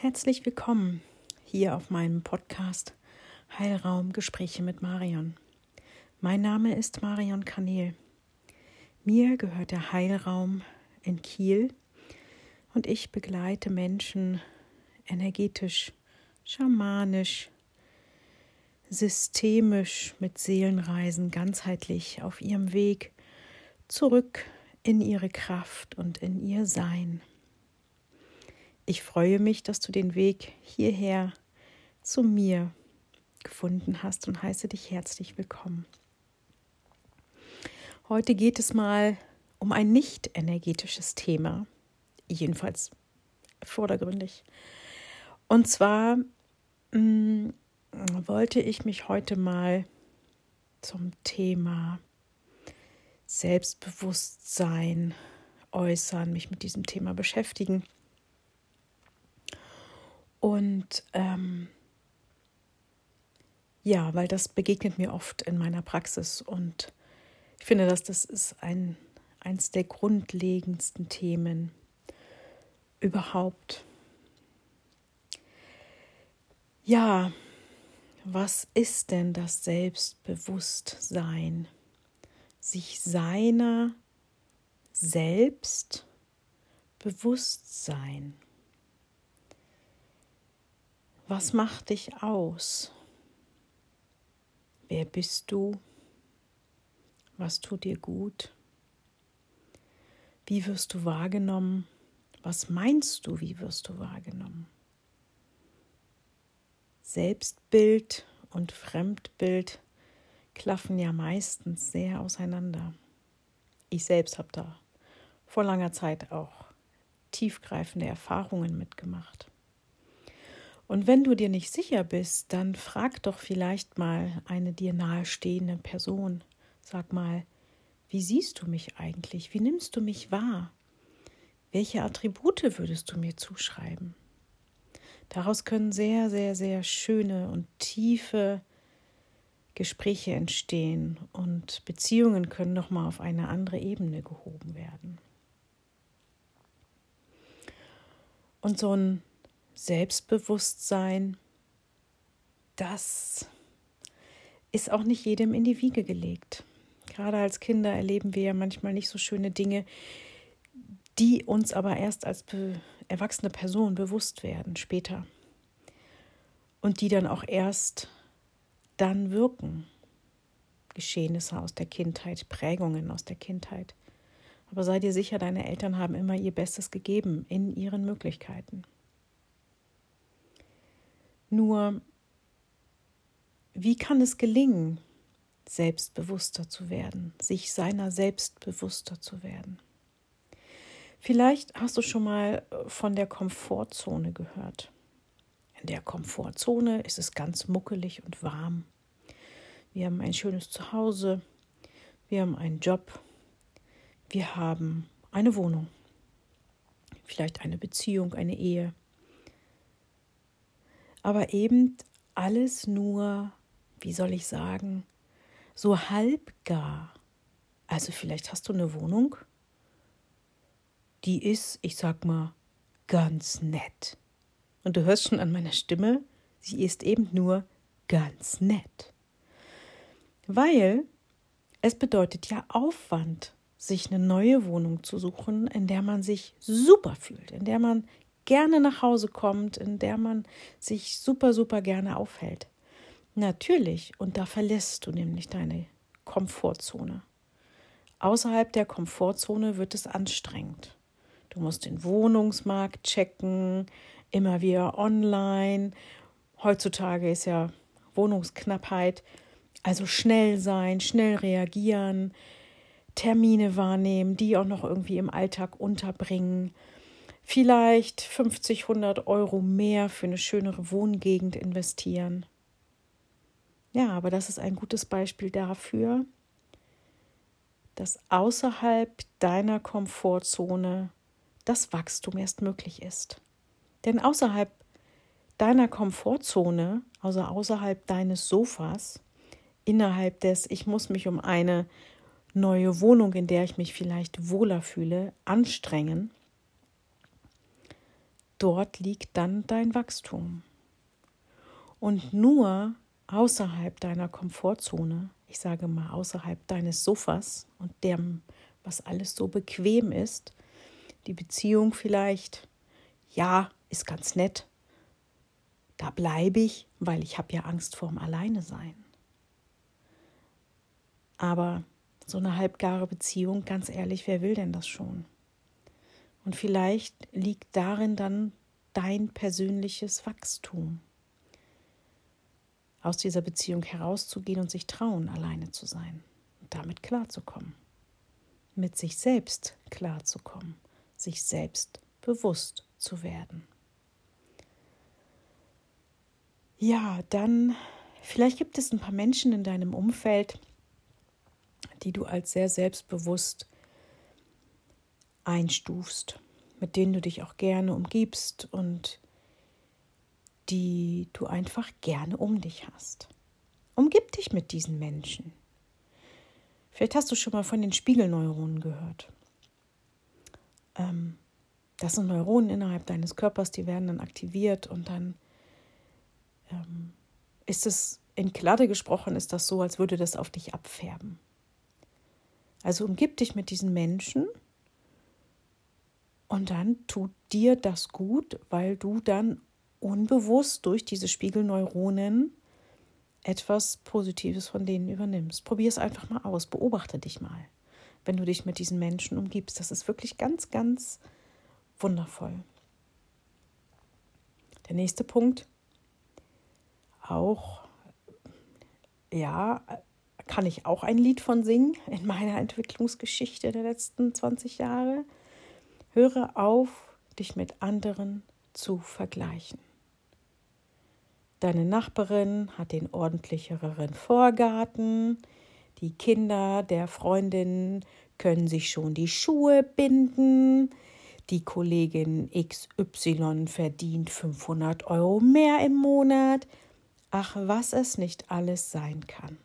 Herzlich willkommen hier auf meinem Podcast Heilraum Gespräche mit Marion. Mein Name ist Marion Kanel. Mir gehört der Heilraum in Kiel und ich begleite Menschen energetisch, schamanisch, systemisch mit Seelenreisen ganzheitlich auf ihrem Weg zurück in ihre Kraft und in ihr Sein. Ich freue mich, dass du den Weg hierher zu mir gefunden hast und heiße dich herzlich willkommen. Heute geht es mal um ein nicht energetisches Thema, jedenfalls vordergründig. Und zwar mh, mm, wollte ich mich heute mal zum Thema Selbstbewusstsein äußern, mich mit diesem Thema beschäftigen. Und ähm, ja, weil das begegnet mir oft in meiner Praxis und ich finde, dass das ist ein, eins der grundlegendsten Themen überhaupt. Ja, was ist denn das Selbstbewusstsein? Sich seiner selbst bewusst. Was macht dich aus? Wer bist du? Was tut dir gut? Wie wirst du wahrgenommen? Was meinst du, wie wirst du wahrgenommen? Selbstbild und Fremdbild klaffen ja meistens sehr auseinander. Ich selbst habe da vor langer Zeit auch tiefgreifende Erfahrungen mitgemacht. Und wenn du dir nicht sicher bist, dann frag doch vielleicht mal eine dir nahestehende Person. Sag mal, wie siehst du mich eigentlich? Wie nimmst du mich wahr? Welche Attribute würdest du mir zuschreiben? Daraus können sehr, sehr, sehr schöne und tiefe Gespräche entstehen und Beziehungen können nochmal auf eine andere Ebene gehoben werden. Und so ein Selbstbewusstsein, das ist auch nicht jedem in die Wiege gelegt. Gerade als Kinder erleben wir ja manchmal nicht so schöne Dinge, die uns aber erst als erwachsene Person bewusst werden später. Und die dann auch erst dann wirken. Geschehnisse aus der Kindheit, Prägungen aus der Kindheit. Aber sei dir sicher, deine Eltern haben immer ihr Bestes gegeben in ihren Möglichkeiten. Nur, wie kann es gelingen, selbstbewusster zu werden, sich seiner selbstbewusster zu werden? Vielleicht hast du schon mal äh, von der Komfortzone gehört. In der Komfortzone ist es ganz muckelig und warm. Wir haben ein schönes Zuhause, wir haben einen Job, wir haben eine Wohnung, vielleicht eine Beziehung, eine Ehe, aber eben alles nur, wie soll ich sagen, so halbgar. Also vielleicht hast du eine Wohnung, die ist, ich sag mal, ganz nett. Und du hörst schon an meiner Stimme, sie ist eben nur ganz nett. Weil es bedeutet ja Aufwand, sich eine neue Wohnung zu suchen, in der man sich super fühlt, in der man gerne nach Hause kommt, in der man sich super, super gerne aufhält. Natürlich, und da verlässt du nämlich deine Komfortzone. Außerhalb der Komfortzone wird es anstrengend. Du musst den Wohnungsmarkt checken, immer wieder online. Heutzutage ist ja Wohnungsknappheit. Also schnell sein, schnell reagieren, Termine wahrnehmen, die auch noch irgendwie im Alltag unterbringen vielleicht 50, 100 Euro mehr für eine schönere Wohngegend investieren. Ja, aber das ist ein gutes Beispiel dafür, dass außerhalb deiner Komfortzone das Wachstum erst möglich ist. Denn außerhalb deiner Komfortzone, also außerhalb deines Sofas, innerhalb des Ich muss mich um eine neue Wohnung, in der ich mich vielleicht wohler fühle, anstrengen, dort liegt dann dein Wachstum. Und nur außerhalb deiner Komfortzone, ich sage mal außerhalb deines Sofas und dem, was alles so bequem ist, die Beziehung vielleicht, ja, ist ganz nett, da bleibe ich, weil ich habe ja Angst vorm Alleine sein. Aber so eine halbgare Beziehung, ganz ehrlich, wer will denn das schon? Und vielleicht liegt darin dann dein persönliches Wachstum. Aus dieser Beziehung herauszugehen und sich trauen, alleine zu sein und damit klarzukommen. Mit sich selbst klarzukommen, sich selbst bewusst zu werden. Ja, dann vielleicht gibt es ein paar Menschen in deinem Umfeld, die du als sehr selbstbewusst einstufst, mit denen du dich auch gerne umgibst und die du einfach gerne um dich hast. Umgib dich mit diesen Menschen. Vielleicht hast du schon mal von den Spiegelneuronen gehört. Ähm, das sind Neuronen innerhalb deines Körpers, die werden dann aktiviert und dann ähm, ist es in Kladde gesprochen, ist das so, als würde das auf dich abfärben. Also umgib dich mit diesen Menschen und dann tut dir das gut, weil du dann unbewusst durch diese Spiegelneuronen etwas Positives von denen übernimmst. Probier es einfach mal aus, beobachte dich mal, wenn du dich mit diesen Menschen umgibst. Das ist wirklich ganz, ganz wundervoll. Der nächste Punkt, auch, ja, kann ich auch ein Lied von singen in meiner Entwicklungsgeschichte der letzten 20 Jahre. Höre auf, dich mit anderen zu vergleichen. Deine Nachbarin hat den ordentlicheren Vorgarten, die Kinder der Freundin können sich schon die Schuhe binden, die Kollegin XY verdient 500 Euro mehr im Monat. Ach, was es nicht alles sein kann.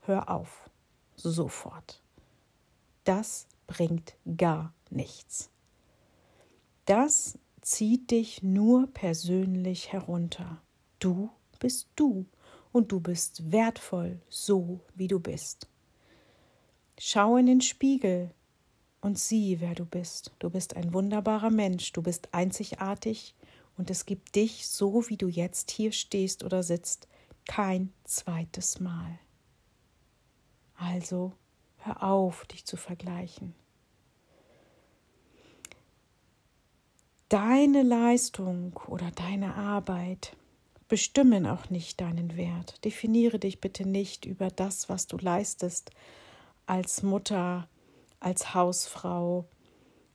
Hör auf. Sofort. Das bringt gar nichts. Das zieht dich nur persönlich herunter. Du bist du und du bist wertvoll, so wie du bist. Schau in den Spiegel und sieh, wer du bist. Du bist ein wunderbarer Mensch, du bist einzigartig und es gibt dich, so wie du jetzt hier stehst oder sitzt, kein zweites Mal. Also hör auf, dich zu vergleichen. Deine Leistung oder deine Arbeit bestimmen auch nicht deinen Wert. Definiere dich bitte nicht über das, was du leistest als Mutter, als Hausfrau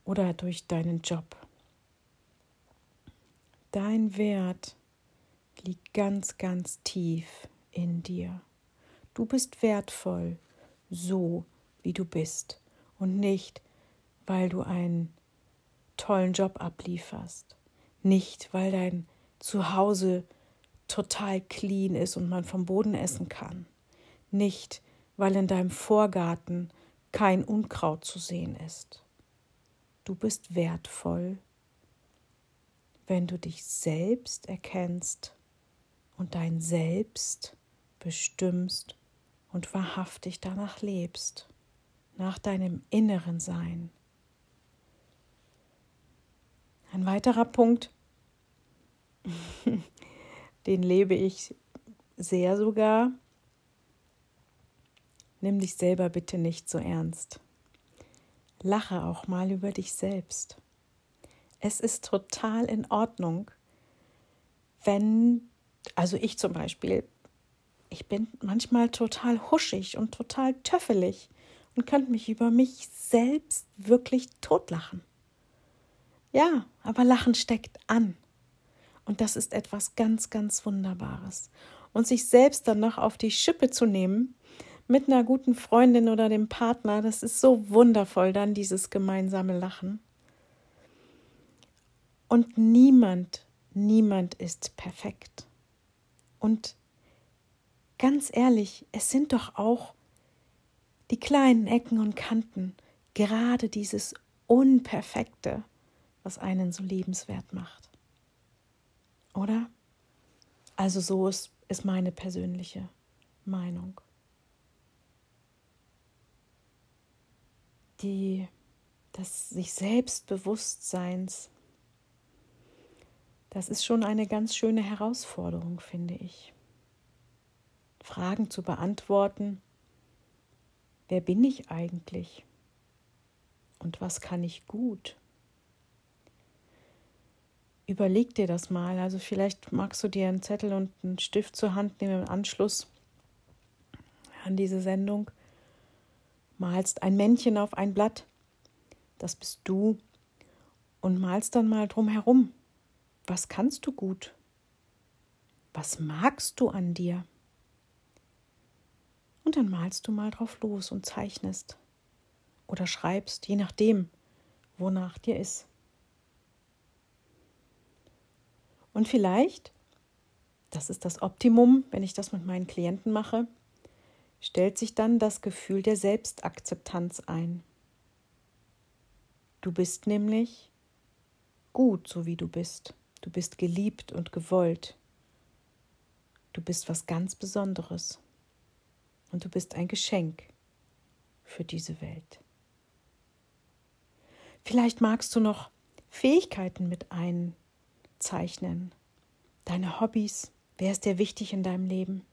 oder durch deinen Job. Dein Wert liegt ganz, ganz tief in dir. Du bist wertvoll, so wie du bist und nicht, weil du einen tollen Job ablieferst, nicht, weil dein Zuhause total clean ist und man vom Boden essen kann, nicht, weil in deinem Vorgarten kein Unkraut zu sehen ist. Du bist wertvoll, wenn du dich selbst erkennst und dein Selbst bestimmst und wahrhaftig danach lebst, nach deinem inneren Sein. Ein weiterer Punkt, den lebe ich sehr sogar. Nimm dich selber bitte nicht so ernst. Lache auch mal über dich selbst. Es ist total in Ordnung, wenn, also ich zum Beispiel, ich bin manchmal total huschig und total töffelig und könnte mich über mich selbst wirklich totlachen. Ja, aber Lachen steckt an. Und das ist etwas ganz, ganz Wunderbares. Und sich selbst dann noch auf die Schippe zu nehmen, mit einer guten Freundin oder dem Partner, das ist so wundervoll, dann dieses gemeinsame Lachen. Und niemand, niemand ist perfekt. Und ganz ehrlich, es sind doch auch die kleinen Ecken und Kanten, gerade dieses Unperfekte, was einen so liebenswert macht. Oder? Also so ist, ist meine persönliche Meinung. Die, des sich Selbstbewusstseins, das ist schon eine ganz schöne Herausforderung, finde ich. Fragen zu beantworten, wer bin ich eigentlich und was kann ich gut? Überleg dir das mal. Also vielleicht magst du dir einen Zettel und einen Stift zur Hand nehmen im Anschluss an diese Sendung. Malst ein Männchen auf ein Blatt, das bist du, und malst dann mal drum herum. Was kannst du gut? Was magst du an dir? Und dann malst du mal drauf los und zeichnest oder schreibst, je nachdem, wonach dir ist. Und vielleicht, das ist das Optimum, wenn ich das mit meinen Klienten mache, stellt sich dann das Gefühl der Selbstakzeptanz ein. Du bist nämlich gut, so wie du bist. Du bist geliebt und gewollt. Du bist was ganz Besonderes. Und du bist ein Geschenk für diese Welt. Vielleicht magst du noch Fähigkeiten mit einzeichnen, deine Hobbys, wer ist dir wichtig in deinem Leben?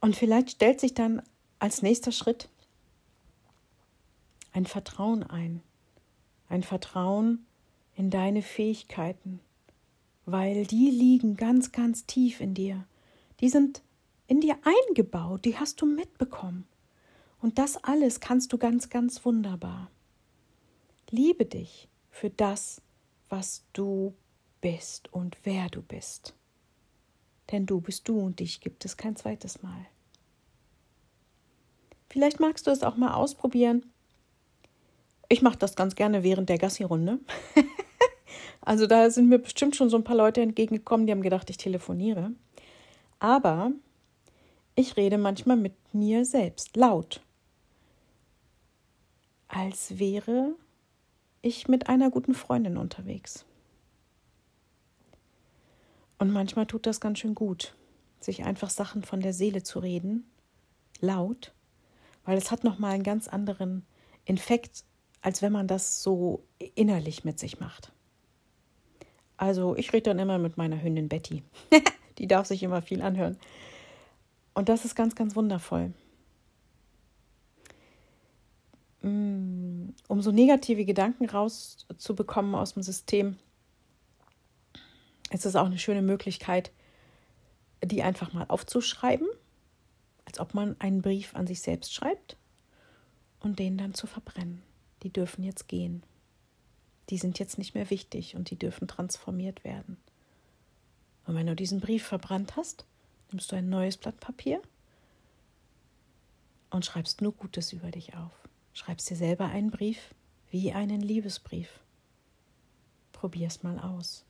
Und vielleicht stellt sich dann als nächster Schritt ein Vertrauen ein, ein Vertrauen in deine Fähigkeiten, weil die liegen ganz, ganz tief in dir. Die sind in dir eingebaut, die hast du mitbekommen. Und das alles kannst du ganz, ganz wunderbar. Liebe dich für das, was du bist und wer du bist. Denn du bist du und dich gibt es kein zweites Mal. Vielleicht magst du es auch mal ausprobieren. Ich mache das ganz gerne während der Gassi-Runde. also da sind mir bestimmt schon so ein paar Leute entgegengekommen, die haben gedacht, ich telefoniere. Aber ich rede manchmal mit mir selbst laut, als wäre ich mit einer guten Freundin unterwegs. Und manchmal tut das ganz schön gut, sich einfach Sachen von der Seele zu reden, laut, weil es hat nochmal einen ganz anderen Infekt, als wenn man das so innerlich mit sich macht. Also ich rede dann immer mit meiner Hündin Betty. Die darf sich immer viel anhören. Und das ist ganz, ganz wundervoll. Mm, um so negative Gedanken rauszubekommen aus dem System, ist es auch eine schöne Möglichkeit, die einfach mal aufzuschreiben, als ob man einen Brief an sich selbst schreibt und den dann zu verbrennen. Die dürfen jetzt gehen. Die sind jetzt nicht mehr wichtig und die dürfen transformiert werden. Und wenn du diesen Brief verbrannt hast, nimmst du ein neues Blatt Papier und schreibst nur Gutes über dich auf. Schreibst dir selber einen Brief wie einen Liebesbrief. Probier's mal aus.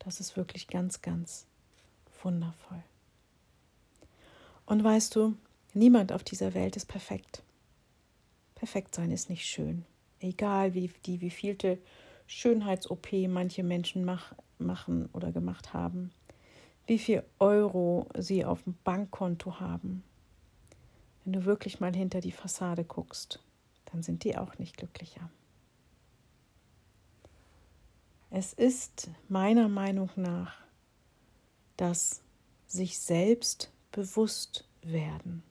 Das ist wirklich ganz, ganz wundervoll. Und weißt du, niemand auf dieser Welt ist perfekt. Perfekt sein ist nicht schön. Egal wie die wievielte Schönheits-OP manche Menschen mach, machen oder gemacht haben wie viel Euro sie auf dem Bankkonto haben. Wenn du wirklich mal hinter die Fassade guckst, dann sind die auch nicht glücklicher. Es ist meiner Meinung nach das sich selbst bewusst werden.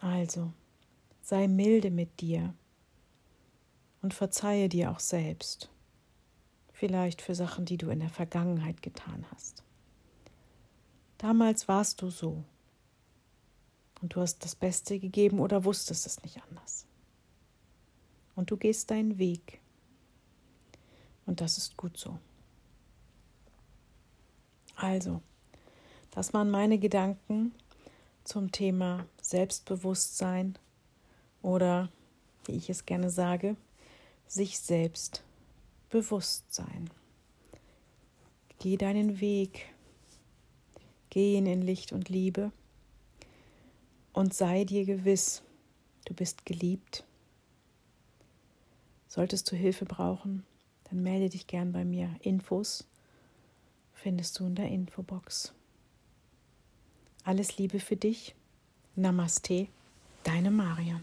Also, sei milde mit dir und verzeihe dir auch selbst vielleicht für Sachen, die du in der Vergangenheit getan hast. Damals warst du so und du hast das Beste gegeben oder wusstest es nicht anders. Und du gehst deinen Weg und das ist gut so. Also, das waren meine Gedanken zum Thema Selbstbewusstsein oder, wie ich es gerne sage, sich selbst Bewusstsein. Geh deinen Weg, geh ihn in Licht und Liebe und sei dir gewiss, du bist geliebt. Solltest du Hilfe brauchen, dann melde dich gern bei mir. Infos findest du in der Infobox. Alles Liebe für dich. Namaste, deine Marion.